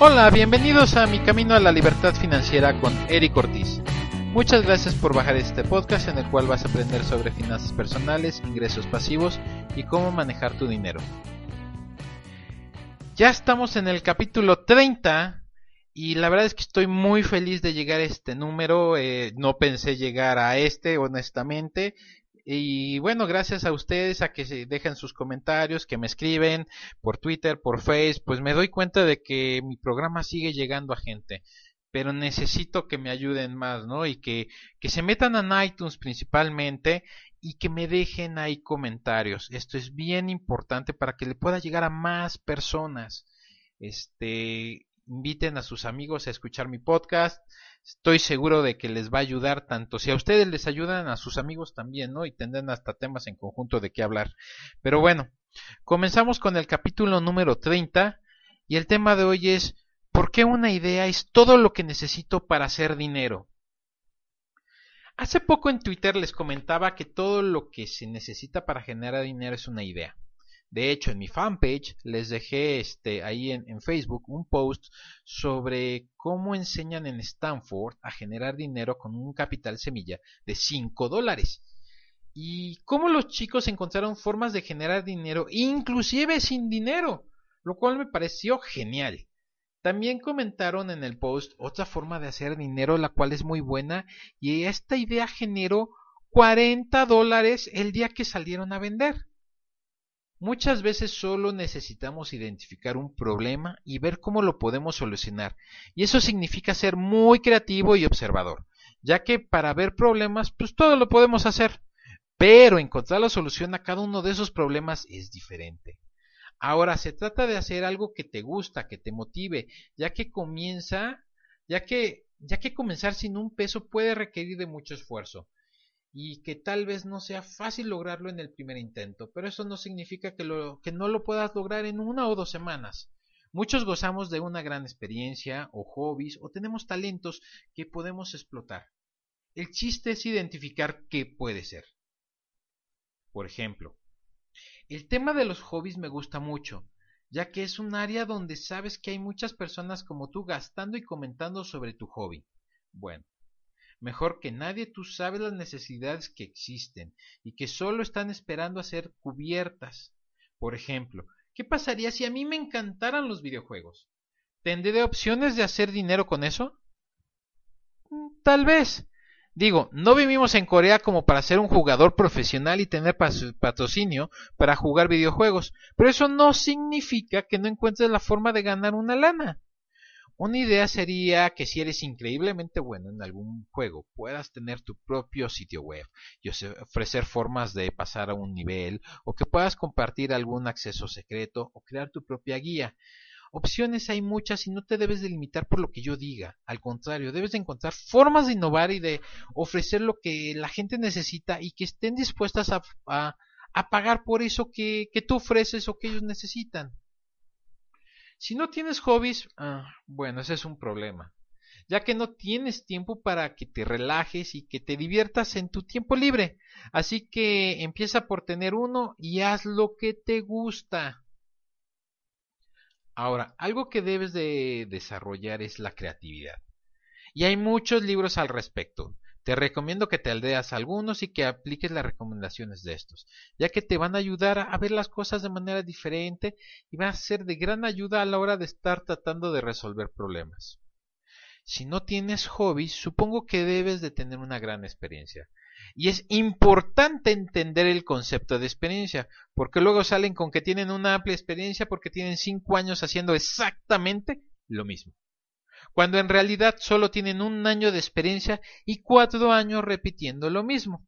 Hola, bienvenidos a Mi Camino a la Libertad Financiera con Eric Ortiz. Muchas gracias por bajar este podcast en el cual vas a aprender sobre finanzas personales, ingresos pasivos y cómo manejar tu dinero. Ya estamos en el capítulo 30 y la verdad es que estoy muy feliz de llegar a este número. Eh, no pensé llegar a este, honestamente. Y bueno, gracias a ustedes, a que se dejen sus comentarios, que me escriben por Twitter, por Facebook, pues me doy cuenta de que mi programa sigue llegando a gente. Pero necesito que me ayuden más, ¿no? Y que, que se metan a iTunes principalmente y que me dejen ahí comentarios. Esto es bien importante para que le pueda llegar a más personas. Este, inviten a sus amigos a escuchar mi podcast estoy seguro de que les va a ayudar tanto si a ustedes les ayudan a sus amigos también, ¿no? Y tendrán hasta temas en conjunto de qué hablar. Pero bueno, comenzamos con el capítulo número 30 y el tema de hoy es ¿por qué una idea es todo lo que necesito para hacer dinero? Hace poco en Twitter les comentaba que todo lo que se necesita para generar dinero es una idea. De hecho, en mi fanpage les dejé este, ahí en, Facebook un post sobre cómo enseñan en Stanford a generar dinero con un capital semilla de 5 dólares. Y cómo los chicos encontraron formas de generar dinero, inclusive sin dinero, lo cual me pareció genial. También comentaron en el post otra forma de hacer dinero, la cual es muy buena, y esta idea generó 40 dólares el día que salieron a vender. Muchas veces solo necesitamos identificar un problema y ver cómo lo podemos solucionar. Y eso significa ser muy creativo y observador, ya que para ver problemas, pues todo lo podemos hacer. Pero encontrar la solución a cada uno de esos problemas es diferente. Ahora se trata de hacer algo que te gusta, que te motive, ya que comienza, ya que, ya que comenzar sin un peso puede requerir de mucho esfuerzo y que tal vez no sea fácil lograrlo en el primer intento, pero eso no significa que, no lo puedas lograr en una o dos semanas. Muchos gozamos de una gran experiencia o hobbies o tenemos talentos que podemos explotar. El chiste es identificar qué puede ser. Por ejemplo, el tema de los hobbies me gusta mucho, ya que es un área donde sabes que hay muchas personas como tú gastando y comentando sobre tu hobby. Bueno, Mejor que nadie tú sabes las necesidades que existen y que solo están esperando a ser cubiertas. Por ejemplo, ¿qué pasaría si a mí me encantaran los videojuegos? ¿Tendré opciones de hacer dinero con eso? Mm, tal vez. Digo, no vivimos en Corea como para ser un jugador profesional y tener patrocinio para jugar videojuegos, pero eso no significa que no encuentres la forma de ganar una lana. Una idea sería que si eres increíblemente bueno en algún juego, puedas tener tu propio sitio web y ofrecer formas de pasar a un nivel, o que puedas compartir algún acceso secreto o crear tu propia guía. Opciones hay muchas y no te debes de limitar por lo que yo diga. Al contrario, debes de encontrar formas de innovar y de ofrecer lo que la gente necesita y que estén dispuestas a, pagar por eso que tú ofreces o que ellos necesitan. Si no tienes hobbies, ah, bueno, ese es un problema, ya que no tienes tiempo para que te relajes y que te diviertas en tu tiempo libre. Así que empieza por tener uno y haz lo que te gusta. Ahora, algo que debes de desarrollar es la creatividad. Y hay muchos libros al respecto. Te recomiendo que te aldeas algunos y que apliques las recomendaciones de estos, ya que te van a ayudar a ver las cosas de manera diferente y va a ser de gran ayuda a la hora de estar tratando de resolver problemas. Si no tienes hobbies, supongo que debes de tener una gran experiencia. Y es importante entender el concepto de experiencia, porque luego salen con que tienen una amplia experiencia porque tienen cinco años haciendo exactamente lo mismo cuando en realidad solo tienen un año de experiencia y cuatro años repitiendo lo mismo.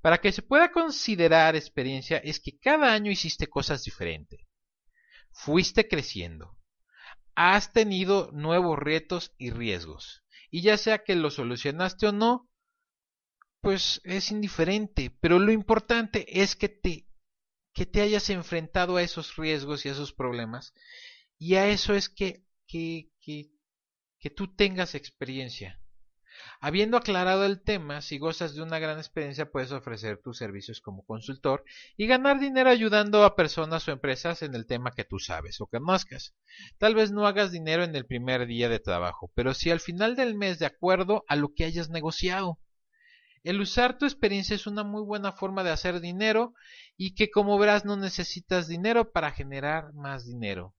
Para que se pueda considerar experiencia es que cada año hiciste cosas diferentes. Fuiste creciendo. Has tenido nuevos retos y riesgos. Y ya sea que lo solucionaste o no, pues es indiferente. Pero lo importante es que te, que te hayas enfrentado a esos riesgos y a esos problemas. Y a eso es que, que, que que tú tengas experiencia. Habiendo aclarado el tema, si gozas de una gran experiencia puedes ofrecer tus servicios como consultor y ganar dinero ayudando a personas o empresas en el tema que tú sabes o conozcas. Tal vez no hagas dinero en el primer día de trabajo, pero sí al final del mes de acuerdo a lo que hayas negociado. El usar tu experiencia es una muy buena forma de hacer dinero y que como verás no necesitas dinero para generar más dinero.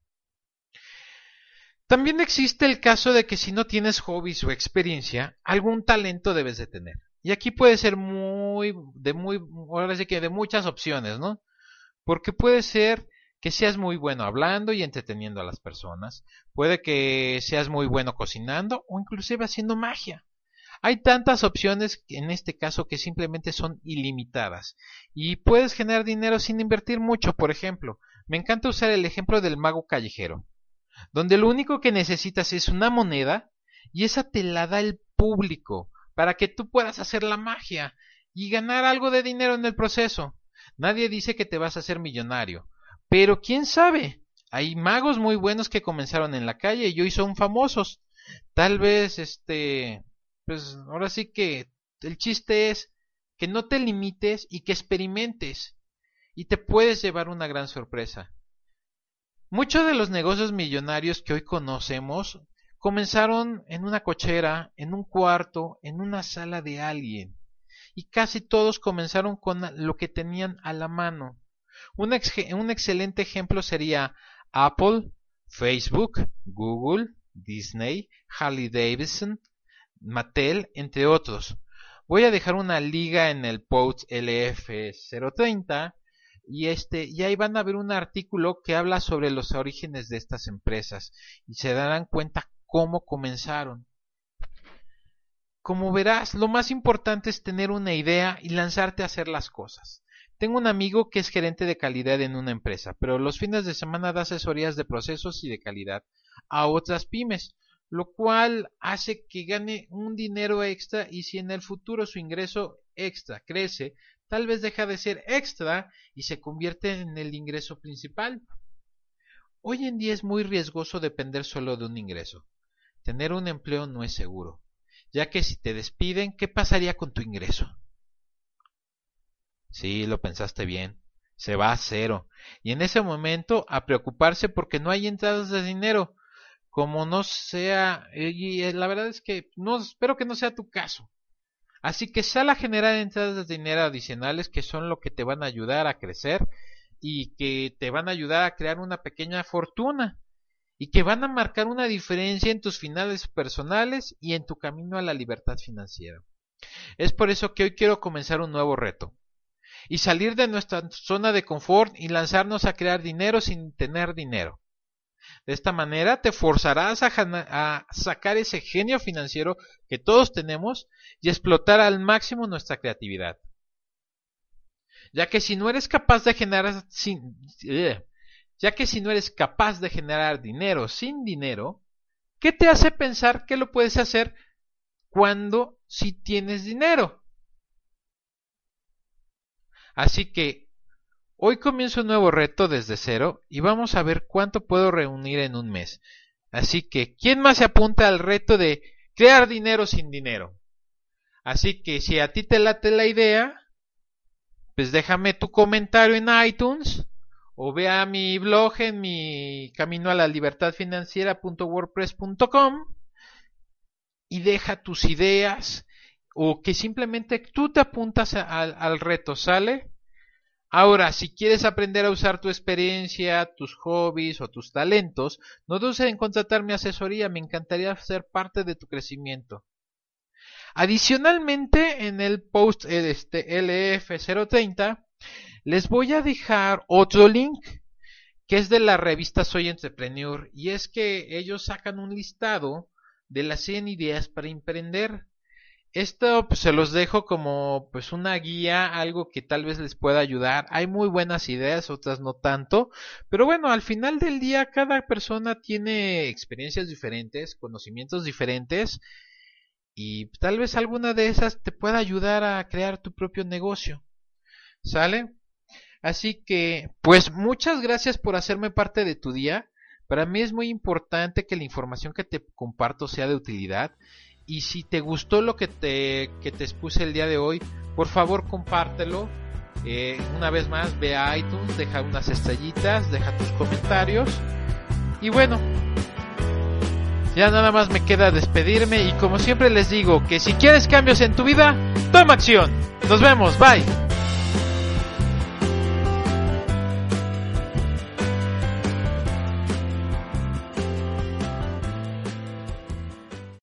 También existe el caso de que si no tienes hobbies o experiencia, algún talento debes de tener. Y aquí puede ser muy, de muy, ahora sí que de muchas opciones, ¿no? Porque puede ser que seas muy bueno hablando y entreteniendo a las personas, puede que seas muy bueno cocinando o inclusive haciendo magia. Hay tantas opciones en este caso que simplemente son ilimitadas y puedes generar dinero sin invertir mucho. Por ejemplo, me encanta usar el ejemplo del mago callejero donde lo único que necesitas es una moneda y esa te la da el público para que tú puedas hacer la magia y ganar algo de dinero en el proceso. Nadie dice que te vas a hacer millonario, pero quién sabe. Hay magos muy buenos que comenzaron en la calle y hoy son famosos. Tal vez, este, pues ahora sí que el chiste es que no te limites y que experimentes y te puedes llevar una gran sorpresa. Muchos de los negocios millonarios que hoy conocemos comenzaron en una cochera, en un cuarto, en una sala de alguien. Y casi todos comenzaron con lo que tenían a la mano. Un, excelente ejemplo sería Apple, Facebook, Google, Disney, Harley Davidson, Mattel, entre otros. Voy a dejar una liga en el post LF030 y este y ahí van a ver un artículo que habla sobre los orígenes de estas empresas y se darán cuenta cómo comenzaron. Como verás, lo más importante es tener una idea y lanzarte a hacer las cosas. Tengo un amigo que es gerente de calidad en una empresa, pero los fines de semana da asesorías de procesos y de calidad a otras pymes, lo cual hace que gane un dinero extra y si en el futuro su ingreso extra crece, tal vez deja de ser extra y se convierte en el ingreso principal. Hoy en día es muy riesgoso depender solo de un ingreso. Tener un empleo no es seguro, ya que si te despiden, ¿qué pasaría con tu ingreso? Sí, lo pensaste bien. Se va a cero. Y en ese momento a preocuparse porque no hay entradas de dinero. Como no sea, y la verdad es que no espero que no sea tu caso. Así que sal a generar entradas de dinero adicionales que son lo que te van a ayudar a crecer y que te van a ayudar a crear una pequeña fortuna y que van a marcar una diferencia en tus finales personales y en tu camino a la libertad financiera. Es por eso que hoy quiero comenzar un nuevo reto y salir de nuestra zona de confort y lanzarnos a crear dinero sin tener dinero. De esta manera te forzarás a, sacar ese genio financiero que todos tenemos y explotar al máximo nuestra creatividad. Ya que si no eres capaz de generar eh, ya que si no eres capaz de generar dinero sin dinero, ¿qué te hace pensar que lo puedes hacer cuando si tienes dinero? Así que Hoy comienzo un nuevo reto desde cero y vamos a ver cuánto puedo reunir en un mes. Así que, ¿quién más se apunta al reto de crear dinero sin dinero? Así que si a ti te late la idea, pues déjame tu comentario en iTunes o ve a mi blog en mi camino a la libertad financiera.wordpress.com y deja tus ideas o que simplemente tú te apuntas al reto, ¿sale? Ahora, si quieres aprender a usar tu experiencia, tus hobbies o tus talentos, no dudes en contratar mi asesoría, me encantaría ser parte de tu crecimiento. Adicionalmente, en el post este LF030, les voy a dejar otro link que es de la revista Soy Entrepreneur y es que ellos sacan un listado de las 100 ideas para emprender. Esto pues, se los dejo como pues una guía, algo que tal vez les pueda ayudar. Hay muy buenas ideas, otras no tanto, pero bueno, al final del día cada persona tiene experiencias diferentes, conocimientos diferentes y tal vez alguna de esas te pueda ayudar a crear tu propio negocio. ¿Sale? Así que, pues muchas gracias por hacerme parte de tu día. Para mí es muy importante que la información que te comparto sea de utilidad Y si te gustó lo que te, que te expuse el día de hoy, por favor compártelo. Eh, una vez más, ve a iTunes, deja unas estrellitas, deja tus comentarios. Y bueno, ya nada más me queda despedirme y como siempre les digo que si quieres cambios en tu vida, toma acción. Nos vemos, bye.